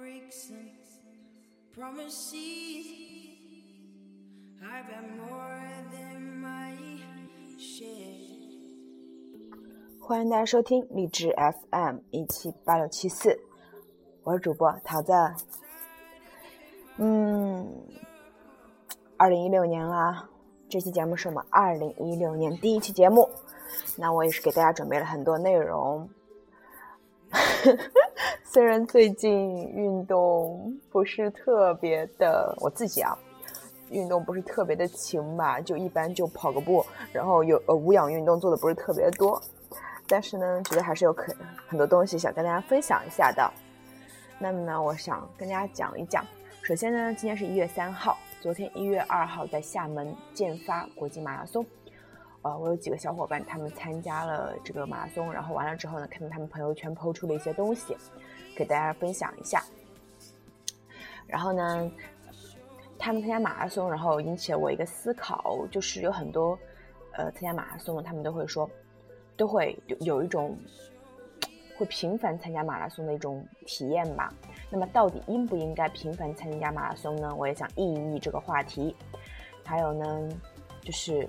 breaks and promises. I've got more than my share. 欢迎大家收听励志 FM 一七八六七四，我是主播桃子。嗯，二零一六年啦，这期节目是我们二零一六年第一期节目，那我也是给大家准备了很多内容。虽然最近运动不是特别的，我自己啊，运动不是特别的勤吧，就一般就跑个步，然后有呃无氧运动做的不是特别多。但是呢，觉得还是有可很多东西想跟大家分享一下的。那么呢，我想跟大家讲一讲。首先呢，今天是一月三号，昨天一月二号在厦门建发国际马拉松。呃，我有几个小伙伴，他们参加了这个马拉松，然后完了之后呢，看到他们朋友圈抛出了一些东西，给大家分享一下。然后呢，他们参加马拉松，然后引起了我一个思考，就是有很多呃参加马拉松的，他们都会说。都会有有一种会频繁参加马拉松的一种体验吧。那么，到底应不应该频繁参加马拉松呢？我也想议一议这个话题。还有呢，就是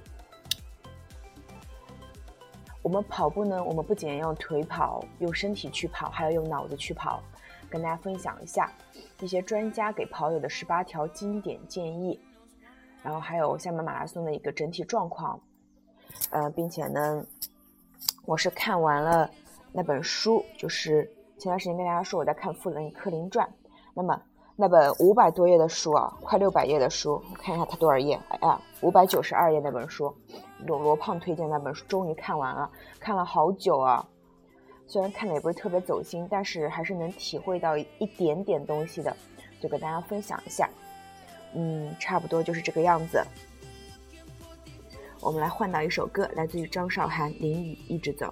我们跑步呢，我们不仅用腿跑，用身体去跑，还要用脑子去跑。跟大家分享一下一些专家给跑友的十八条经典建议，然后还有厦门马拉松的一个整体状况。呃，并且呢。我是看完了那本书，就是前段时间跟大家说我在看《富兰克林传》，那么那本五百多页的书啊，快六百页的书，我看一下它多少页？哎呀，五百九十二页那本书，罗罗胖推荐那本书，终于看完了，看了好久啊。虽然看的也不是特别走心，但是还是能体会到一点点东西的，就跟大家分享一下。嗯，差不多就是这个样子。我们来换到一首歌，来自于张韶涵《淋雨一直走》。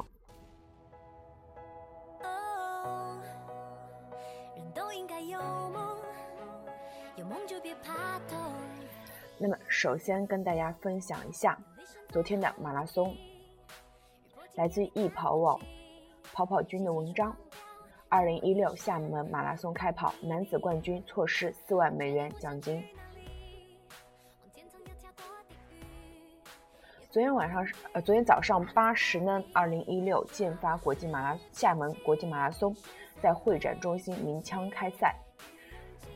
那么，首先跟大家分享一下昨天的马拉松，来自易跑网跑跑君的文章：二零一六厦门马拉松开跑，男子冠军错失四万美元奖金。昨天晚上呃，昨天早上八时呢，二零一六建发国际马拉厦门国际马拉松在会展中心鸣枪开赛，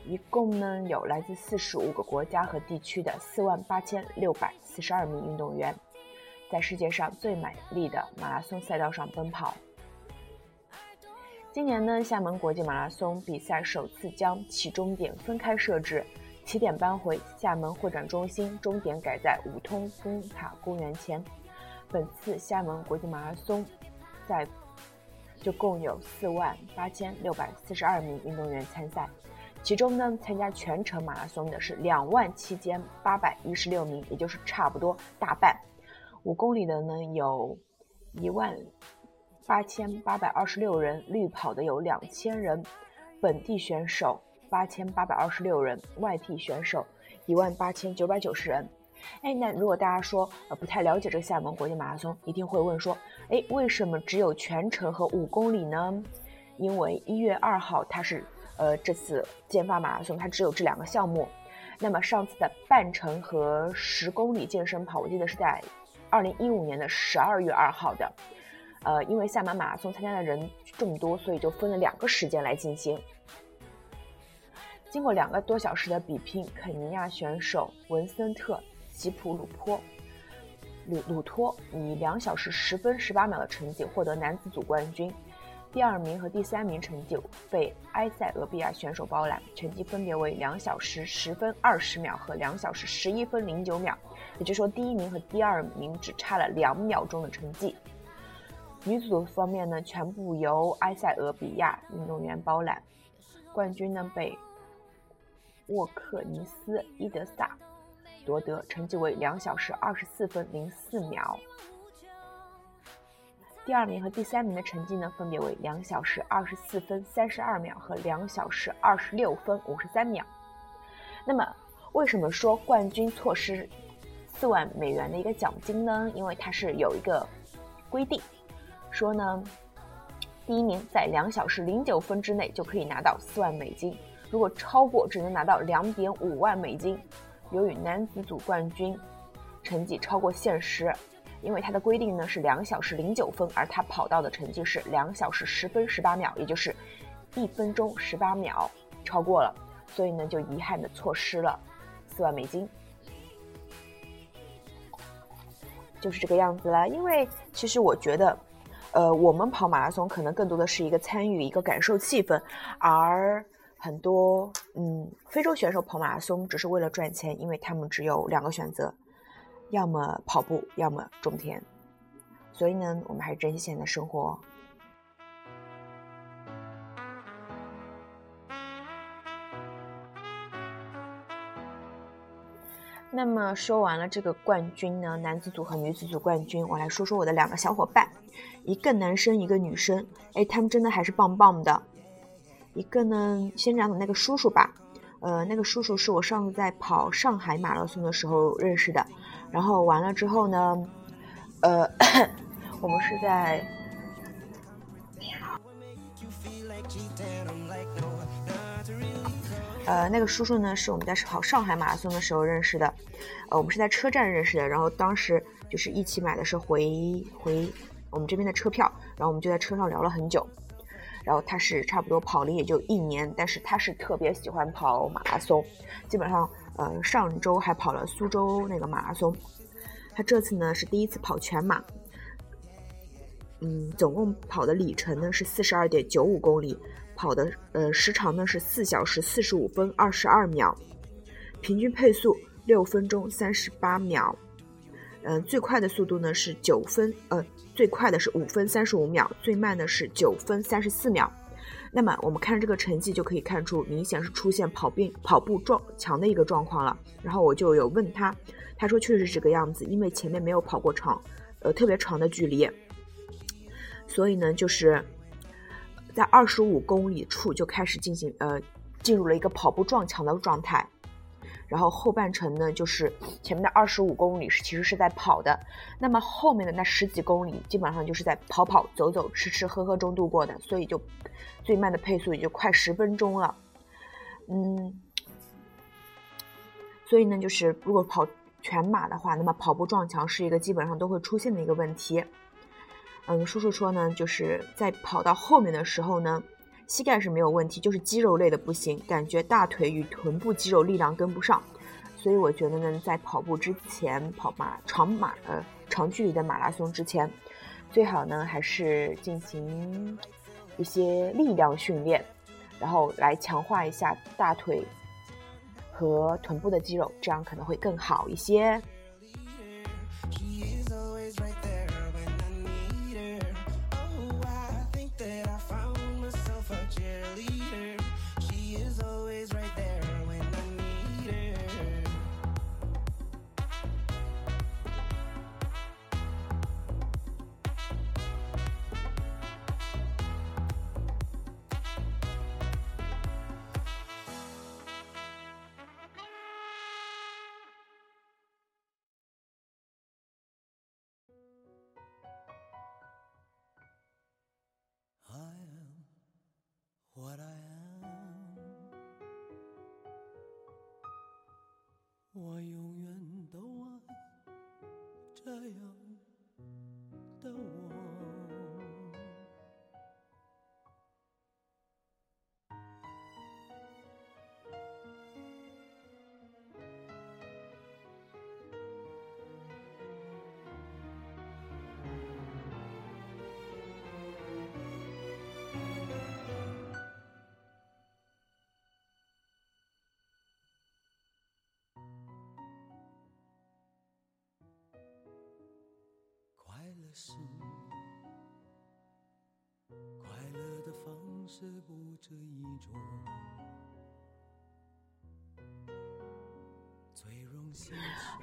一共呢有来自四十五个国家和地区的四万八千六百四十二名运动员，在世界上最美丽的马拉松赛道上奔跑。今年呢，厦门国际马拉松比赛首次将起终点分开设置。起点搬回厦门会展中心，终点改在五通灯塔公园前。本次厦门国际马拉松赛就共有四万八千六百四十二名运动员参赛，其中呢，参加全程马拉松的是两万七千八百一十六名，也就是差不多大半。五公里的呢，有一万八千八百二十六人，绿跑的有两千人，本地选手。八千八百二十六人，外地选手一万八千九百九十人。哎，那如果大家说呃不太了解这个厦门国际马拉松，一定会问说，哎，为什么只有全程和五公里呢？因为一月二号它是呃这次建发马拉松，它只有这两个项目。那么上次的半程和十公里健身跑，我记得是在二零一五年的十二月二号的。呃，因为厦门马拉松参加的人众多，所以就分了两个时间来进行。经过两个多小时的比拼，肯尼亚选手文森特·吉普鲁坡鲁鲁托以两小时十分十八秒的成绩获得男子组冠军，第二名和第三名成绩被埃塞俄比亚选手包揽，成绩分别为两小时十分二十秒和两小时十一分零九秒，也就是说第一名和第二名只差了两秒钟的成绩。女组方面呢，全部由埃塞俄比亚运动员包揽，冠军呢被。沃克尼斯·伊德萨夺得，成绩为两小时二十四分零四秒。第二名和第三名的成绩呢，分别为两小时二十四分三十二秒和两小时二十六分五十三秒。那么，为什么说冠军错失四万美元的一个奖金呢？因为它是有一个规定，说呢，第一名在两小时零九分之内就可以拿到四万美金。如果超过只能拿到两点五万美金。由于男子组冠军成绩超过限时，因为他的规定呢是两小时零九分，而他跑到的成绩是两小时十分十八秒，也就是一分钟十八秒超过了，所以呢就遗憾的错失了四万美金。就是这个样子了，因为其实我觉得，呃，我们跑马拉松可能更多的是一个参与，一个感受气氛，而很多嗯非洲选手跑马拉松只是为了赚钱，因为他们只有两个选择，要么跑步，要么种田，所以呢，我们还是珍惜现在的生活。那么说完了这个冠军呢，男子组和女子组冠军，我来说说我的两个小伙伴，一个男生，一个女生，哎，他们真的还是棒棒的。一个呢，先讲那个叔叔吧，呃，那个叔叔是我上次在跑上海马拉松的时候认识的，然后完了之后呢，呃，我们是在。呃，那个叔叔呢，是我们在跑上海马拉松的时候认识的，呃，我们是在车站认识的，然后当时就是一起买的是回回我们这边的车票，然后我们就在车上聊了很久，然后他是差不多跑了也就一年，但是他是特别喜欢跑马拉松，基本上呃上周还跑了苏州那个马拉松，他这次呢是第一次跑全马，嗯，总共跑的里程呢是四十二点九五公里。跑的呃时长呢是四小时四十五分二十二秒，平均配速六分钟三十八秒，嗯，最快的速度呢是九分，呃，最快的是五分三十五秒，最慢的是九分三十四秒。那么我们看这个成绩就可以看出，明显是出现跑病跑步撞墙的一个状况了。然后我就有问他，他说确实是这个样子，因为前面没有跑过长，呃，特别长的距离，所以呢就是。在二十五公里处就开始进行呃，进入了一个跑步撞墙的状态，然后后半程呢，就是前面的二十五公里是其实是在跑的，那么后面的那十几公里基本上就是在跑跑走走吃吃喝喝中度过的，所以就最慢的配速也就快十分钟了，嗯，所以呢，就是如果跑全马的话，那么跑步撞墙是一个基本上都会出现的一个问题。嗯，叔叔说呢，就是在跑到后面的时候呢，膝盖是没有问题，就是肌肉类的不行，感觉大腿与臀部肌肉力量跟不上，所以我觉得呢，在跑步之前跑马长马呃长距离的马拉松之前，最好呢还是进行一些力量训练，然后来强化一下大腿和臀部的肌肉，这样可能会更好一些。是快乐的方式不止一种。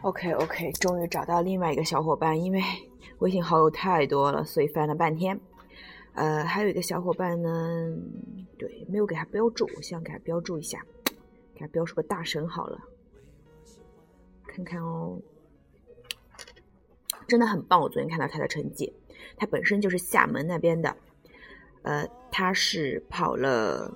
OK OK，终于找到另外一个小伙伴，因为微信好友太多了，所以翻了半天。呃，还有一个小伙伴呢，对，没有给他标注，我想给他标注一下，给他标出个大神好了，看看哦。真的很棒！我昨天看到他的成绩，他本身就是厦门那边的，呃，他是跑了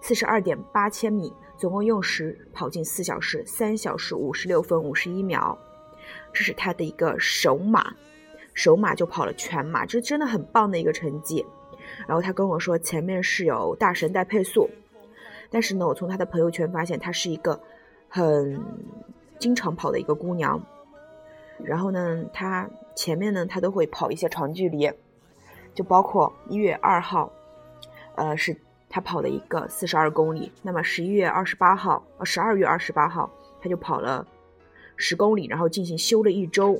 四十二点八千米，总共用时跑进四小时三小时五十六分五十一秒，这是他的一个首马，首马就跑了全马，这真的很棒的一个成绩。然后他跟我说前面是有大神带配速，但是呢，我从他的朋友圈发现他是一个很经常跑的一个姑娘。然后呢，她前面呢，她都会跑一些长距离，就包括一月二号，呃是。她跑了一个四十二公里，那么十一月二十八号，呃，十二月二十八号，他就跑了十公里，然后进行休了一周。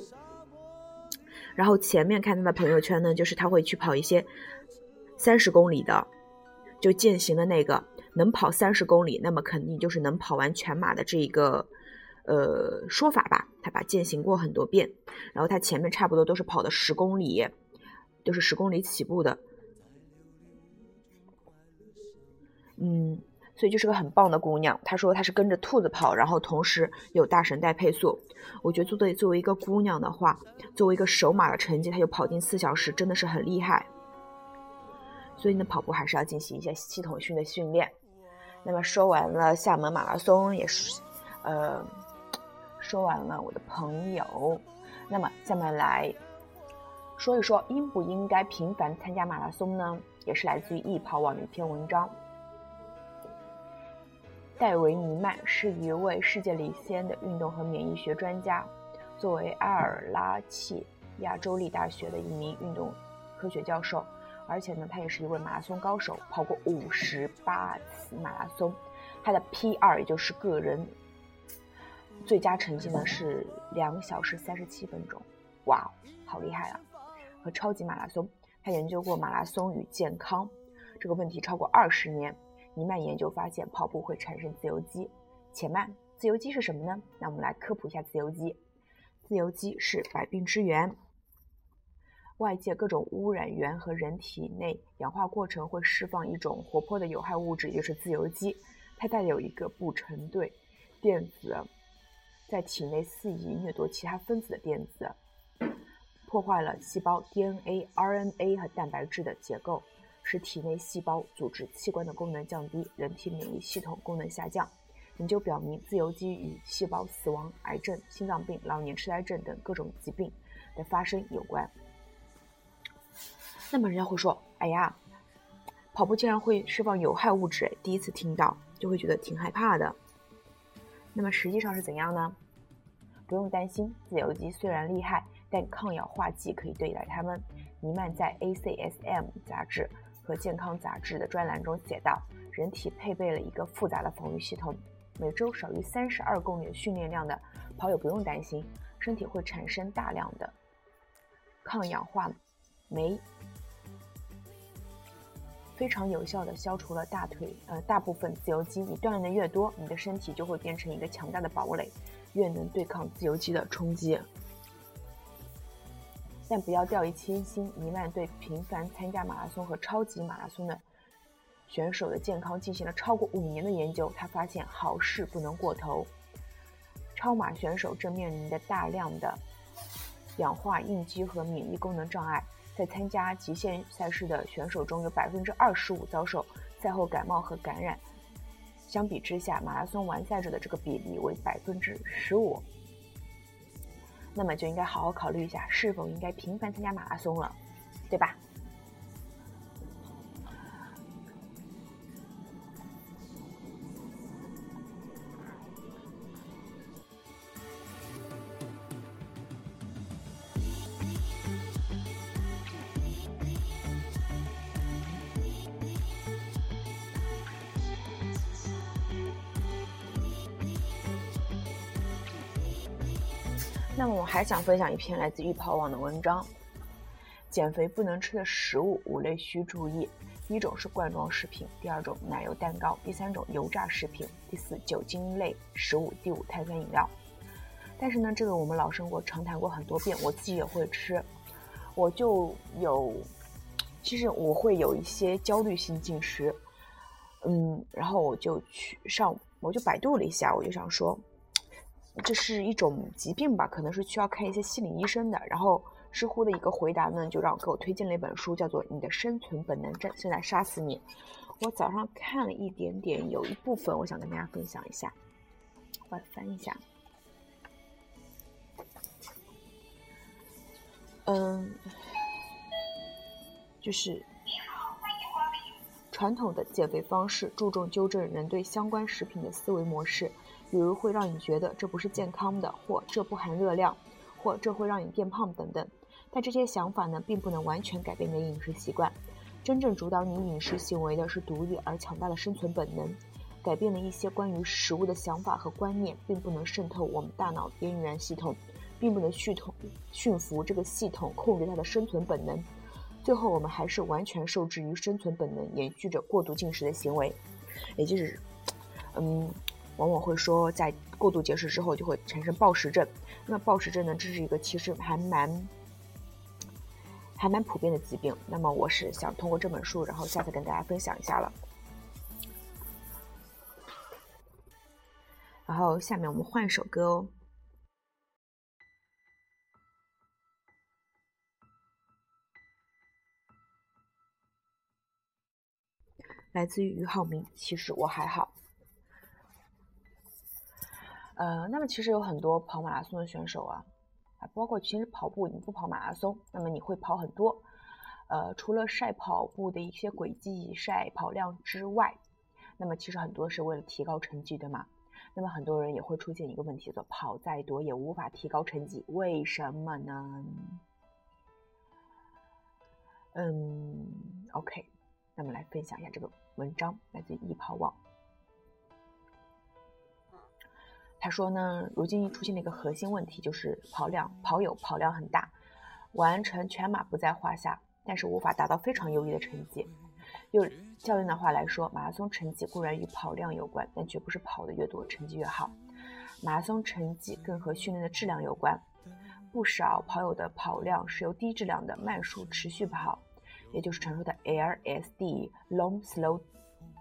然后前面看他的朋友圈呢，就是他会去跑一些三十公里的，就践行的那个能跑三十公里，那么肯定就是能跑完全马的这一个呃说法吧。他把践行过很多遍，然后他前面差不多都是跑的十公里，都是十公里起步的。嗯，所以就是个很棒的姑娘。她说她是跟着兔子跑，然后同时有大神带配速。我觉得作为作为一个姑娘的话，作为一个首马的成绩，她就跑进四小时，真的是很厉害。所以呢，跑步还是要进行一些系统性的训练。那么说完了厦门马拉松，也是呃说完了我的朋友。那么下面来说一说应不应该频繁参加马拉松呢？也是来自于易跑网的一篇文章。戴维尼曼是一位世界领先的运动和免疫学专家，作为埃尔拉契亚州立大学的一名运动科学教授，而且呢，他也是一位马拉松高手，跑过五十八次马拉松。他的 P2，也就是个人最佳成绩呢，是两小时三十七分钟。哇，好厉害啊！和超级马拉松，他研究过马拉松与健康这个问题超过二十年。尼曼研究发现，跑步会产生自由基。且慢，自由基是什么呢？那我们来科普一下自由基。自由基是百病之源。外界各种污染源和人体内氧化过程会释放一种活泼的有害物质，也就是自由基。它带有一个不成对电子，在体内肆意掠夺其他分子的电子，破坏了细胞 DNA、RNA 和蛋白质的结构。使体内细胞、组织、器官的功能降低，人体免疫系统功能下降。研究表明，自由基与细胞死亡、癌症、心脏病、老年痴呆症等各种疾病的发生有关。那么，人家会说：“哎呀，跑步竟然会释放有害物质！”第一次听到，就会觉得挺害怕的。那么，实际上是怎样呢？不用担心，自由基虽然厉害，但抗氧化剂可以对待它们。尼曼在 ACSM 杂志。和健康杂志的专栏中写道：“人体配备了一个复杂的防御系统。每周少于三十二公里的训练量的跑友不用担心，身体会产生大量的抗氧化酶，非常有效的消除了大腿呃大部分自由基。你锻炼的越多，你的身体就会变成一个强大的堡垒，越能对抗自由基的冲击。”但不要掉以轻心。尼曼对频繁参加马拉松和超级马拉松的选手的健康进行了超过五年的研究。他发现好事不能过头。超马选手正面临的大量的氧化应激和免疫功能障碍。在参加极限赛事的选手中有百分之二十五遭受赛后感冒和感染。相比之下，马拉松完赛者的这个比例为百分之十五。那么就应该好好考虑一下，是否应该频繁参加马拉松了，对吧？还想分享一篇来自易跑网的文章：减肥不能吃的食物五类需注意。第一种是罐装食品，第二种奶油蛋糕，第三种油炸食品，第四酒精类食物，第五碳酸饮料。但是呢，这个我们老生活常谈过很多遍，我自己也会吃，我就有，其实我会有一些焦虑性进食，嗯，然后我就去上，我就百度了一下，我就想说。这是一种疾病吧，可能是需要看一些心理医生的。然后知乎的一个回答呢，就让我给我推荐了一本书，叫做《你的生存本能正正在杀死你》。我早上看了一点点，有一部分我想跟大家分享一下。我翻一下。嗯，就是传统的减肥方式注重纠正人对相关食品的思维模式，比如会让你觉得这不是健康的，或这不含热量，或这会让你变胖等等。但这些想法呢，并不能完全改变你的饮食习惯。真正主导你饮食行为的是独立而强大的生存本能。改变了一些关于食物的想法和观念，并不能渗透我们大脑边缘系统。并不能系统驯服这个系统，控制它的生存本能。最后，我们还是完全受制于生存本能，延续着过度进食的行为。也就是，嗯，往往会说，在过度节食之后就会产生暴食症。那暴食症呢，这是一个其实还蛮还蛮普遍的疾病。那么，我是想通过这本书，然后下次跟大家分享一下了。然后，下面我们换一首歌哦。来自于俞灏明，其实我还好。呃，那么其实有很多跑马拉松的选手啊，啊，包括其实跑步你不跑马拉松，那么你会跑很多。呃，除了晒跑步的一些轨迹、晒跑量之外，那么其实很多是为了提高成绩，对吗？那么很多人也会出现一个问题，叫做跑再多也无法提高成绩，为什么呢？嗯，OK，那么来分享一下这个。文章来自易跑网，他说呢，如今出现了一个核心问题，就是跑量跑友跑量很大，完成全马不在话下，但是无法达到非常优异的成绩。用教练的话来说，马拉松成绩固然与跑量有关，但绝不是跑的越多成绩越好。马拉松成绩更和训练的质量有关。不少跑友的跑量是由低质量的慢速持续跑。也就是传说的 LSD long slow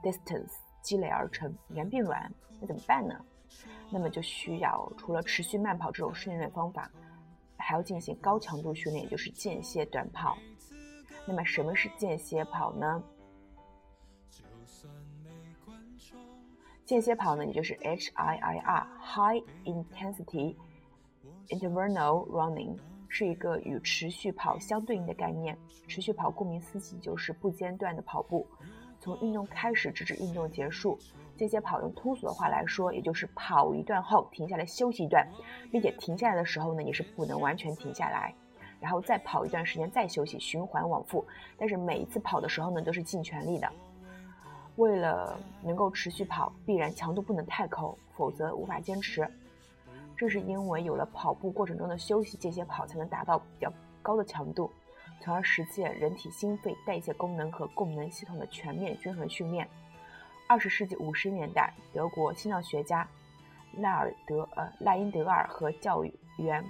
distance 积累而成，人变软，那怎么办呢？那么就需要除了持续慢跑这种训练方法，还要进行高强度训练，也就是间歇短跑。那么什么是间歇跑呢？间歇跑呢，也就是 HIIR High Intensity Interval Running。是一个与持续跑相对应的概念。持续跑顾名思义就是不间断的跑步，从运动开始直至运动结束。间歇跑用通俗的话来说，也就是跑一段后停下来休息一段，并且停下来的时候呢，也是不能完全停下来，然后再跑一段时间再休息，循环往复。但是每一次跑的时候呢，都是尽全力的。为了能够持续跑，必然强度不能太高，否则无法坚持。正是因为有了跑步过程中的休息，间歇跑才能达到比较高的强度，从而实现人体心肺代谢功能和供能系统的全面均衡训练。二十世纪五十年代，德国心脏学家赖尔德呃赖因德尔和教育员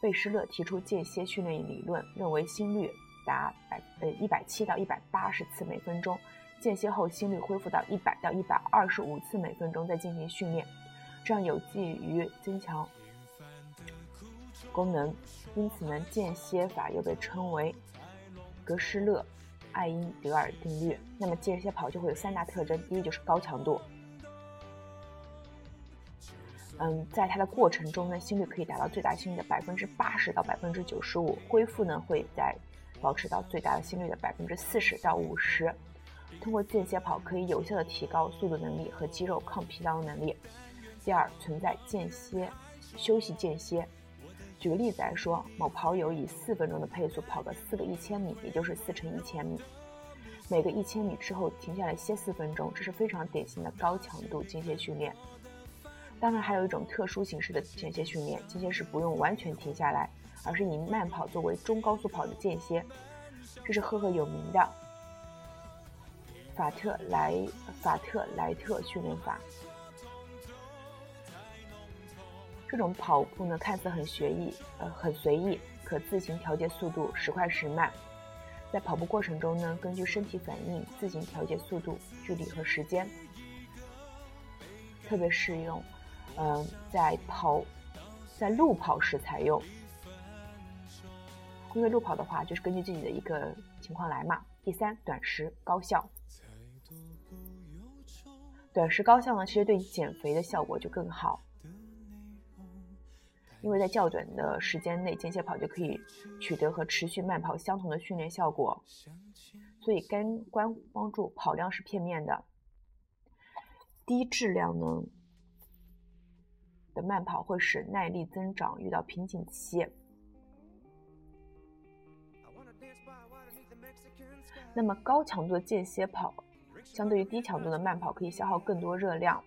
贝施勒提出间歇训练理论，认为心率达百呃一百七到一百八十次每分钟，间歇后心率恢复到一百到一百二十五次每分钟再进行训练。这样有利于增强功能，因此呢，间歇法又被称为格施勒爱因德尔定律。那么间歇跑就会有三大特征：第一就是高强度，嗯，在它的过程中呢，心率可以达到最大心率的百分之八十到百分之九十五，恢复呢会在保持到最大的心率的百分之四十到五十。通过间歇跑可以有效的提高速度能力和肌肉抗疲劳能力。第二，存在间歇休息间歇。举个例子来说，某跑友以四分钟的配速跑个四个一千米，也就是四乘一千米，每个一千米之后停下来歇四分钟，这是非常典型的高强度间歇训练。当然，还有一种特殊形式的间歇训练，间歇是不用完全停下来，而是以慢跑作为中高速跑的间歇，这是赫赫有名的法特莱法特莱特训练法。这种跑步呢，看似很随意，呃，很随意，可自行调节速度，时快时慢。在跑步过程中呢，根据身体反应自行调节速度、距离和时间。特别适用，嗯，在跑，在路跑时采用。因为路跑的话，就是根据自己的一个情况来嘛。第三，短时高效。短时高效呢，其实对减肥的效果就更好，因为在较短的时间内间歇跑就可以取得和持续慢跑相同的训练效果，所以干关帮助跑量是片面的，低质量呢的慢跑会使耐力增长遇到瓶颈期。那么高强度的间歇跑，相对于低强度的慢跑，可以消耗更多热量。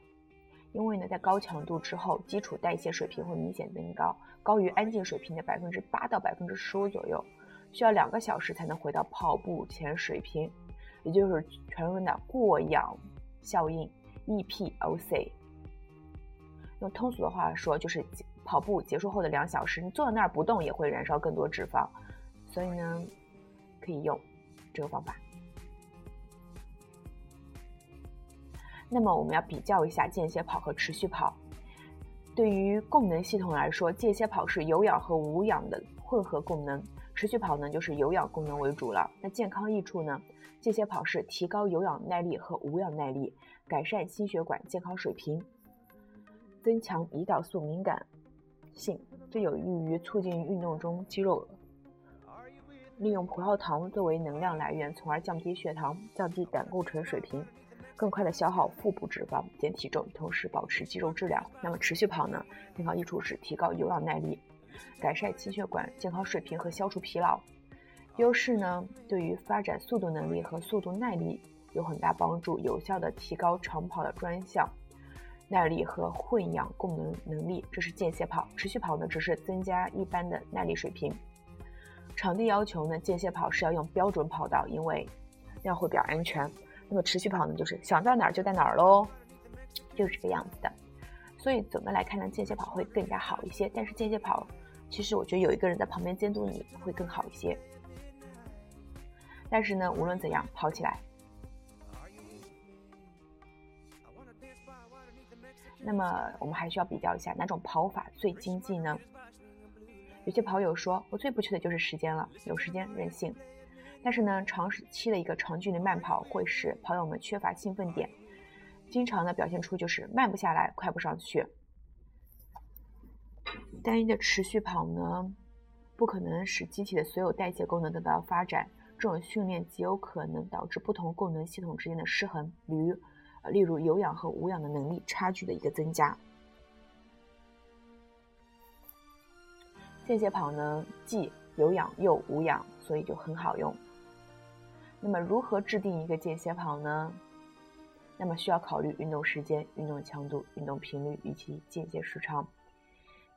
因为呢，在高强度之后，基础代谢水平会明显增高，高于安静水平的百分之八到百分之十五左右，需要两个小时才能回到跑步前水平，也就是传说的过氧效应 （EPOC）。用通俗的话说，就是跑步结束后的两小时，你坐在那儿不动也会燃烧更多脂肪，所以呢，可以用这个方法。那么我们要比较一下间歇跑和持续跑。对于供能系统来说，间歇跑是有氧和无氧的混合功能，持续跑呢就是有氧功能为主了。那健康益处呢？间歇跑是提高有氧耐力和无氧耐力，改善心血管健康水平，增强胰岛素敏感性，这有益于促进运动中肌肉利用葡萄糖作为能量来源，从而降低血糖、降低胆固醇水平。更快的消耗腹部脂肪，减体重，同时保持肌肉质量。那么持续跑呢？健康益处是提高有氧耐力，改善心血管健康水平和消除疲劳。优势呢？对于发展速度能力和速度耐力有很大帮助，有效的提高长跑的专项耐力和混氧供能能力。这是间歇跑。持续跑呢，只是增加一般的耐力水平。场地要求呢？间歇跑是要用标准跑道，因为那样会比较安全。那么持续跑呢，就是想在哪儿就在哪儿喽，就是这个样子的。所以总的来看呢，间歇跑会更加好一些。但是间歇跑，其实我觉得有一个人在旁边监督你会更好一些。但是呢，无论怎样，跑起来。那么我们还需要比较一下哪种跑法最经济呢？有些跑友说，我最不缺的就是时间了，有时间任性。但是呢，长时期的一个长距离慢跑会使跑友们缺乏兴奋点，经常呢表现出就是慢不下来，快不上去。单一的持续跑呢，不可能使机体的所有代谢功能得到发展，这种训练极有可能导致不同功能系统之间的失衡，比如，呃，例如有氧和无氧的能力差距的一个增加。间歇跑呢，既有氧又无氧，所以就很好用。那么如何制定一个间歇跑呢？那么需要考虑运动时间、运动强度、运动频率以及间歇时长。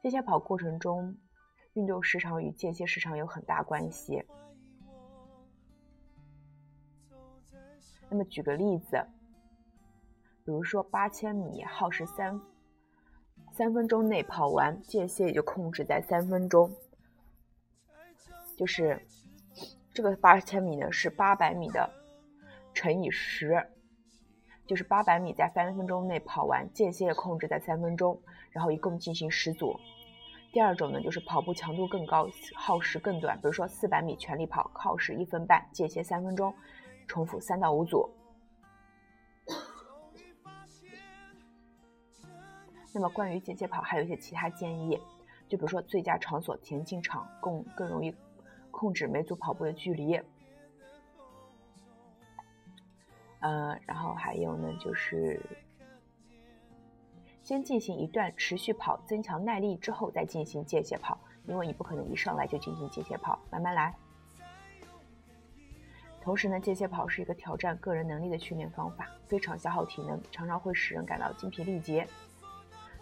间歇跑过程中，运动时长与间歇时长有很大关系。那么举个例子，比如说八千米耗时三三分钟内跑完，间歇也就控制在三分钟，就是。这个八千米呢是八百米的乘以十，就是八百米在三分钟内跑完，间歇控制在三分钟，然后一共进行十组。第二种呢就是跑步强度更高，耗时更短，比如说四百米全力跑，耗时一分半，间歇三分钟，重复三到五组。那么关于间歇跑还有一些其他建议，就比如说最佳场所田径场，更更容易。控制每组跑步的距离，呃，然后还有呢，就是先进行一段持续跑，增强耐力之后再进行间歇跑，因为你不可能一上来就进行间歇跑，慢慢来。同时呢，间歇跑是一个挑战个人能力的训练方法，非常消耗体能，常常会使人感到精疲力竭。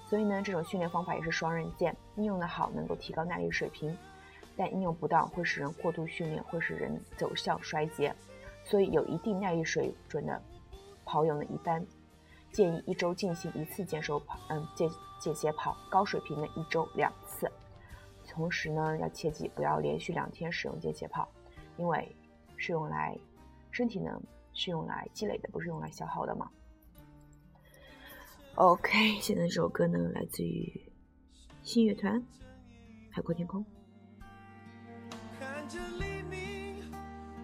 所以呢，这种训练方法也是双刃剑，应用的好能够提高耐力水平。但应用不当会使人过度训练，会使人走向衰竭。所以有一定耐力水准的跑友呢，一般建议一周进行一次间收跑，嗯，间间歇跑。高水平的一周两次。同时呢，要切记不要连续两天使用间歇跑，因为是用来身体呢是用来积累的，不是用来消耗的嘛。OK，现在这首歌呢来自于新乐团《海阔天空》。着黎明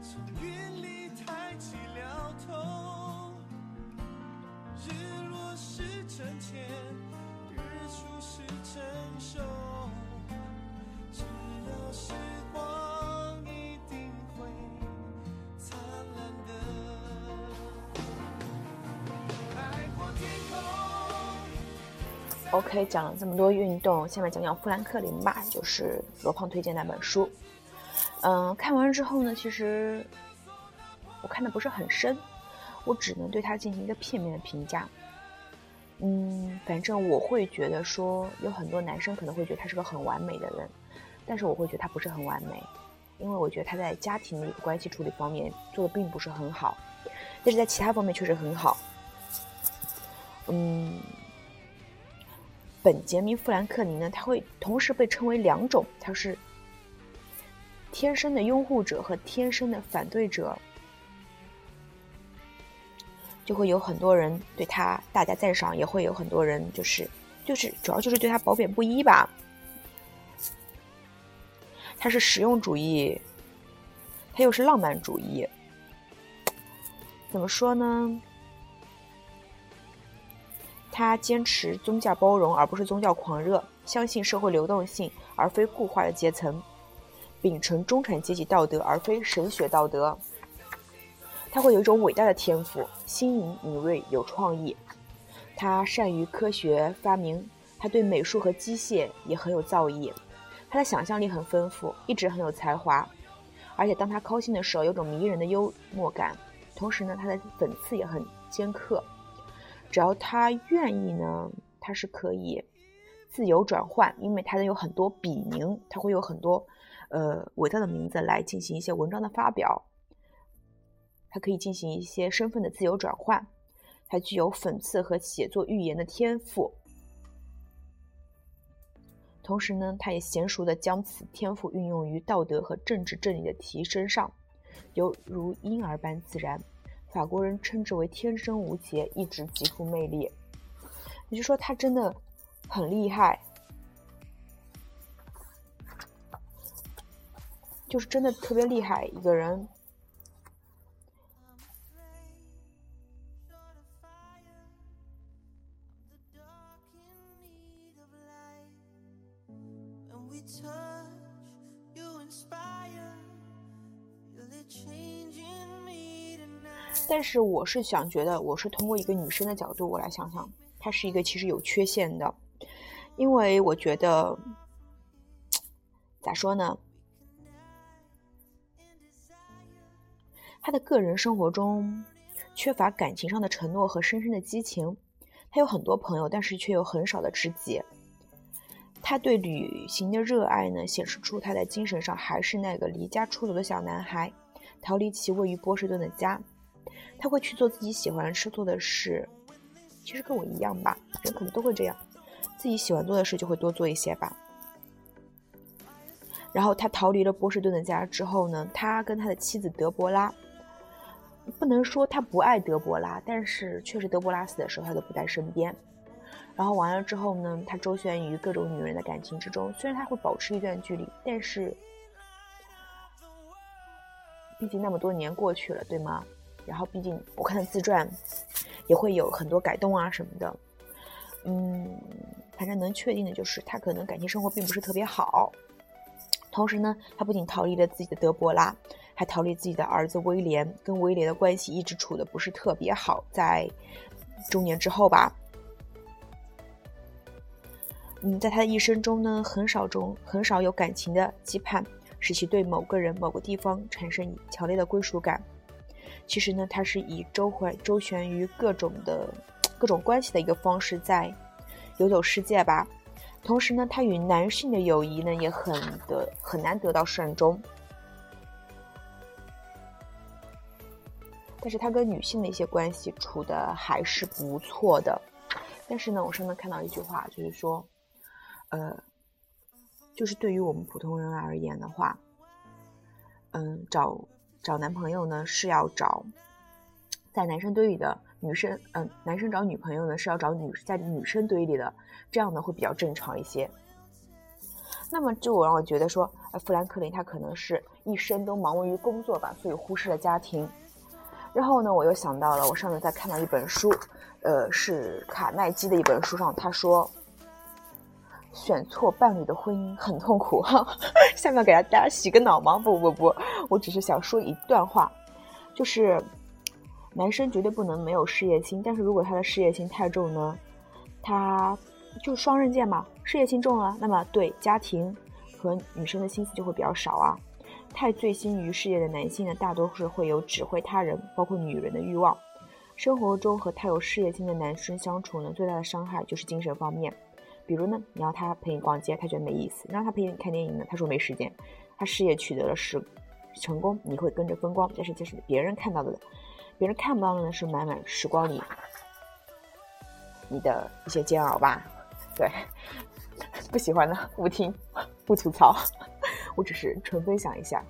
从云里抬起了头日落是沉潜日出是成熟时光一定会灿烂的天空 ok 讲了这么多运动下面讲讲富兰克林吧就是罗胖推荐那本书。嗯，看完之后呢，其实我看的不是很深，我只能对他进行一个片面的评价。嗯，反正我会觉得说，有很多男生可能会觉得他是个很完美的人，但是我会觉得他不是很完美，因为我觉得他在家庭的一个关系处理方面做的并不是很好，但是在其他方面确实很好。嗯，本杰明·富兰克林呢，他会同时被称为两种，他是天生的拥护者和天生的反对者。就会有很多人对他大加赞赏，也会有很多人就是就是主要就是对他褒贬不一吧。他是实用主义，他又是浪漫主义。怎么说呢？他坚持宗教包容而不是宗教狂热，相信社会流动性而非固化的阶层，秉承中产阶级道德而非神学道德。他会有一种伟大的天赋，新颖、敏锐、有创意。他善于科学发明，他对美术和机械也很有造诣。他的想象力很丰富，一直很有才华。而且当他高兴的时候，有种迷人的幽默感。同时呢，他的讽刺也很尖刻。只要他愿意呢，他是可以自由转换，因为他有很多笔名，他会有很多呃伟大的名字来进行一些文章的发表。他可以进行一些身份的自由转换，他具有讽刺和写作寓言的天赋，同时呢，他也娴熟的将此天赋运用于道德和政治正义的提升上，犹如婴儿般自然。法国人称之为天生无邪，一直极富魅力。也就是说，他真的很厉害，就是真的特别厉害一个人。但是我是想觉得，我是通过一个女生的角度，我来想想，她是一个其实有缺陷的，因为我觉得，咋说呢？他的个人生活中缺乏感情上的承诺和深深的激情，他有很多朋友，但是却有很少的知己。他对旅行的热爱呢，显示出他在精神上还是那个离家出走的小男孩，逃离其位于波士顿的家。他会去做自己喜欢吃做的事，其实跟我一样吧，人可能都会这样，自己喜欢做的事就会多做一些吧。然后他逃离了波士顿的家之后呢，他跟他的妻子德伯拉，不能说他不爱德伯拉，但是确实德伯拉死的时候他都不在身边。然后完了之后呢，他周旋于各种女人的感情之中，虽然他会保持一段距离，但是毕竟那么多年过去了，对吗？然后毕竟我看的自传也会有很多改动啊什么的，嗯，反正能确定的就是他可能感情生活并不是特别好。同时呢，他不仅逃离了自己的德伯拉，还逃离自己的儿子威廉，跟威廉的关系一直处的不是特别好。在中年之后吧。嗯，在他的一生中呢，很少中很少有感情的羁绊，使其对某个人、某个地方产生强烈的归属感。其实呢，他是以周环周旋于各种的各种关系的一个方式在游走世界吧。同时呢，他与男性的友谊呢也很得很难得到善终，但是他跟女性的一些关系处的还是不错的。但是呢，我上面看到一句话，就是说。呃，就是对于我们普通人而言的话，嗯，找找男朋友呢是要找在男生堆里的女生，嗯，男生找女朋友呢是要找女在女生堆里的，这样呢会比较正常一些。那么就我让我觉得说，富兰克林他可能是一生都忙于工作吧，所以忽视了家庭。然后呢，我又想到了，我上次在看到一本书，呃，是卡耐基的一本书上，他说。选错伴侣的婚姻很痛苦哈，下面给大家洗个脑吗？不不不，我只是想说一段话，就是男生绝对不能没有事业心，但是如果他的事业心太重呢，他就双刃剑嘛，事业心重了，那么对家庭和女生的心思就会比较少啊。太醉心于事业的男性呢，大多是会有指挥他人，包括女人的欲望。生活中和太有事业心的男生相处呢，最大的伤害就是精神方面。比如呢，你要他陪你逛街，他觉得没意思；让他陪你看电影呢，他说没时间。他事业取得了是成功，你会跟着风光，但是这是别人看到的，别人看不到的呢，是满满时光里你的一些煎熬吧。对，不喜欢的不听，不吐槽，我只是纯分享一下。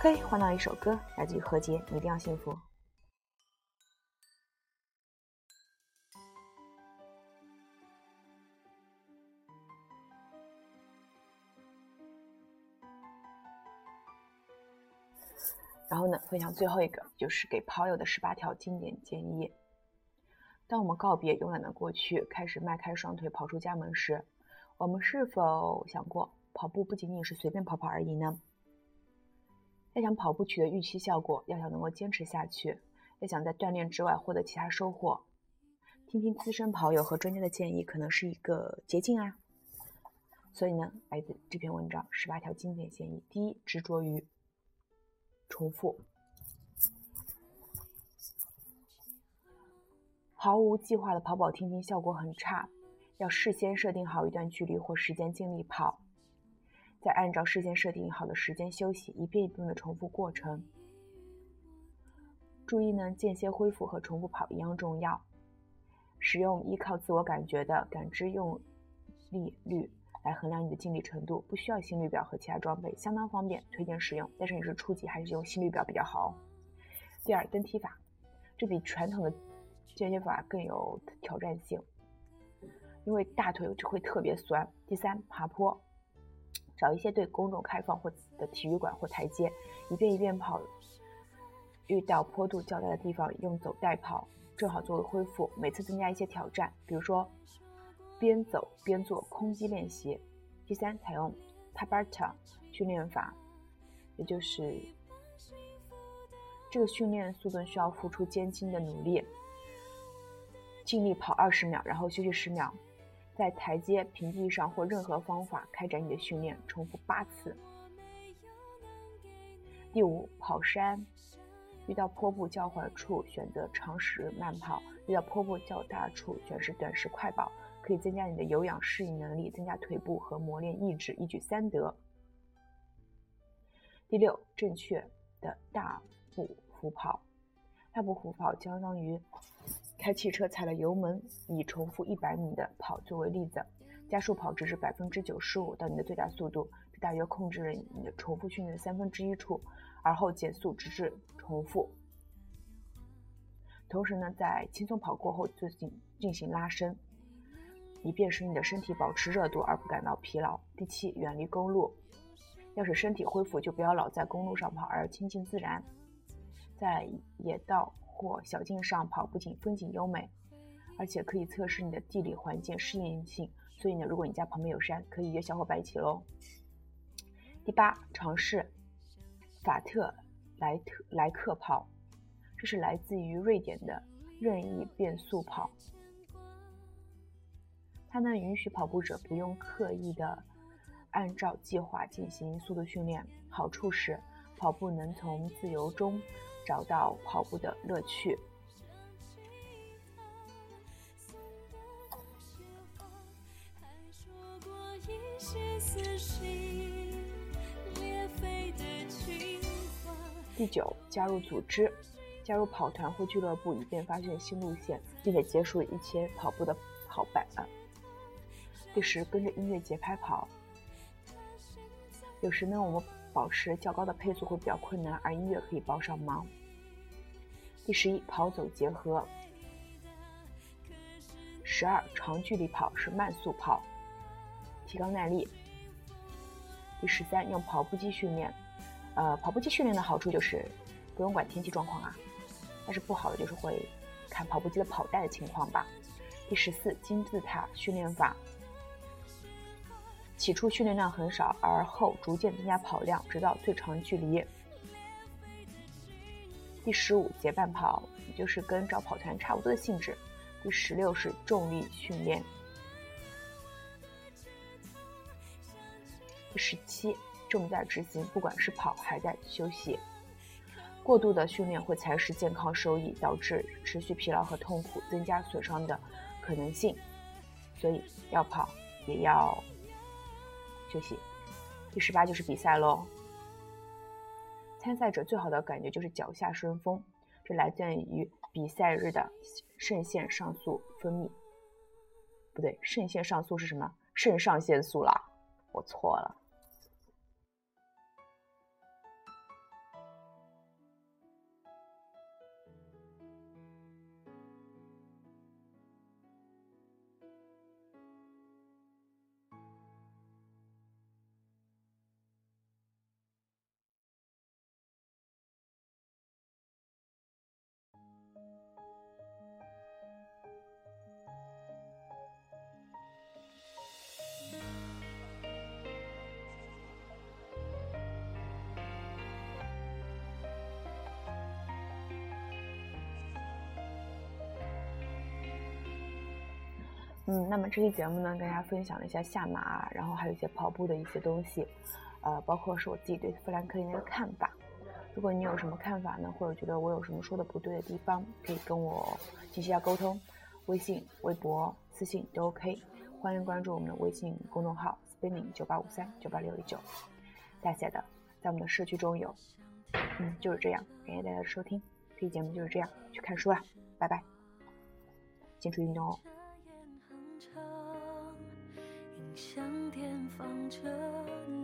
可以换到一首歌，来自于何洁，《你一定要幸福》。然后呢，分享最后一个，就是给跑友的十八条经典建议。当我们告别慵懒的过去，开始迈开双腿跑出家门时，我们是否想过，跑步不仅仅是随便跑跑而已呢？要想跑步取得预期效果，要想能够坚持下去，要想在锻炼之外获得其他收获，听听资深跑友和专家的建议，可能是一个捷径啊。所以呢，来自这篇文章十八条经典建议：第一，执着于。重复，毫无计划的跑跑停停效果很差，要事先设定好一段距离或时间尽力跑，再按照事先设定好的时间休息，一遍一遍的重复过程。注意呢，间歇恢复和重复跑一样重要。使用依靠自我感觉的感知用力率。来衡量你的尽力程度，不需要心率表和其他装备，相当方便，推荐使用。但是你是初级，还是用心率表比较好。第二，蹬踢法，这比传统的间歇法更有挑战性，因为大腿就会特别酸。第三，爬坡，找一些对公众开放或的体育馆或台阶，一遍一遍跑。遇到坡度较大的地方，用走带跑，正好作为恢复。每次增加一些挑战，比如说。边走边做空击练习。第三，采用 Tabata 训练法，也就是这个训练速度需要付出艰辛的努力，尽力跑二十秒，然后休息十秒，在台阶、平地上或任何方法开展你的训练，重复八次。第五，跑山，遇到坡步较缓处选择长时慢跑，遇到坡步较大处选择短时快跑。可以增加你的有氧适应能力，增加腿部和磨练意志，一举三得。第六，正确的大步幅跑。大步幅跑相当于开汽车踩了油门，以重复一百米的跑作为例子，加速跑直至百分之九十五到你的最大速度，这大约控制了你的重复训练的三分之一处，而后减速直至重复。同时呢，在轻松跑过后进行进行拉伸。以便使你的身体保持热度而不感到疲劳。第七，远离公路。要使身体恢复，就不要老在公路上跑，而亲近自然。在野道或小径上跑，不仅风景优美，而且可以测试你的地理环境适应性。所以呢，如果你家旁边有山，可以约小伙伴一起喽。第八，尝试法特莱特莱克跑，这是来自于瑞典的任意变速跑。它能允许跑步者不用刻意的按照计划进行速度训练。好处是，跑步能从自由中找到跑步的乐趣。第九，加入组织，加入跑团或俱乐部，以便发现新路线，并且结束一些跑步的跑伴。第十，跟着音乐节拍跑。有时呢，我们保持较高的配速会比较困难，而音乐可以帮上忙。第十一，跑走结合。十二，长距离跑是慢速跑，提高耐力。第十三，用跑步机训练。呃，跑步机训练的好处就是不用管天气状况啊，但是不好的就是会看跑步机的跑带的情况吧。第十四，金字塔训练法。起初训练量很少，而后逐渐增加跑量，直到最长距离第十五结伴跑，也就是跟找跑团差不多的性质。第十六是重力训练。第十七重在执行，不管是跑还在休息。过度的训练会蚕食健康收益，导致持续疲劳和痛苦，增加损伤的可能性。所以要跑也要休息。第十八就是比赛喽。参赛者最好的感觉就是脚下顺风，这来自于比赛日的肾腺上素分泌。不对，肾腺上素是什么？肾上腺素啦，我错了。那么这期节目呢，跟大家分享了一下下马，然后还有一些跑步的一些东西，呃，包括是我自己对富兰克林的一个看法。如果你有什么看法呢，或者觉得我有什么说的不对的地方，可以跟我进行一下沟通，微信、微博、私信都 OK。欢迎关注我们的微信公众号 spinning 九八五三九八六一九，大写的，在我们的社区中有。嗯，就是这样，感谢大家的收听，这期节目就是这样，去看书了，拜拜，坚持运动哦。像点放着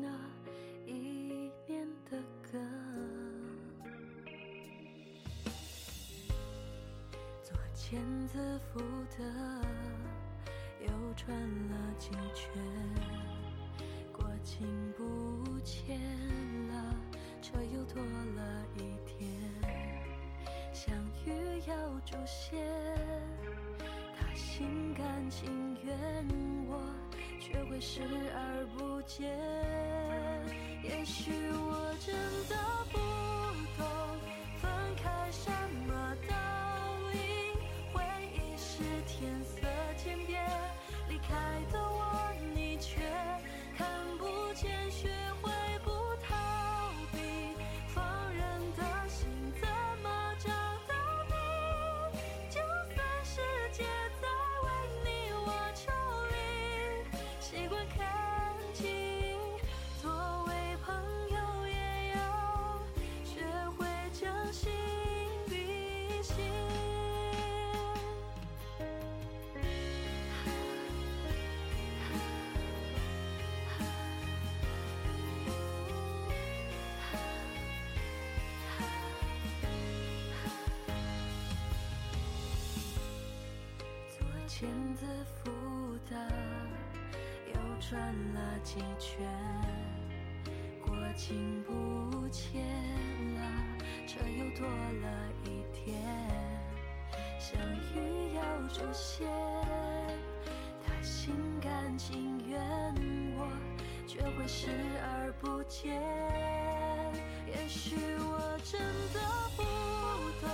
那一年的歌，左千字符的又转了几圈，过境不见了，车又多了一天，相遇要出现，他心甘情愿，我。却会视而不见。也许我真的不懂分开左千字符的。又转了几圈，过境不见了，车又多了一天，相遇要出现，他心甘情愿，我却会视而不见。也许我真的不懂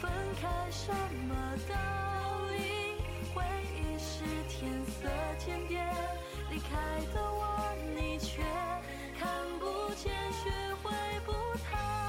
分开什么的，回忆是天色渐变，离开的我，你却看不见，学会不贪。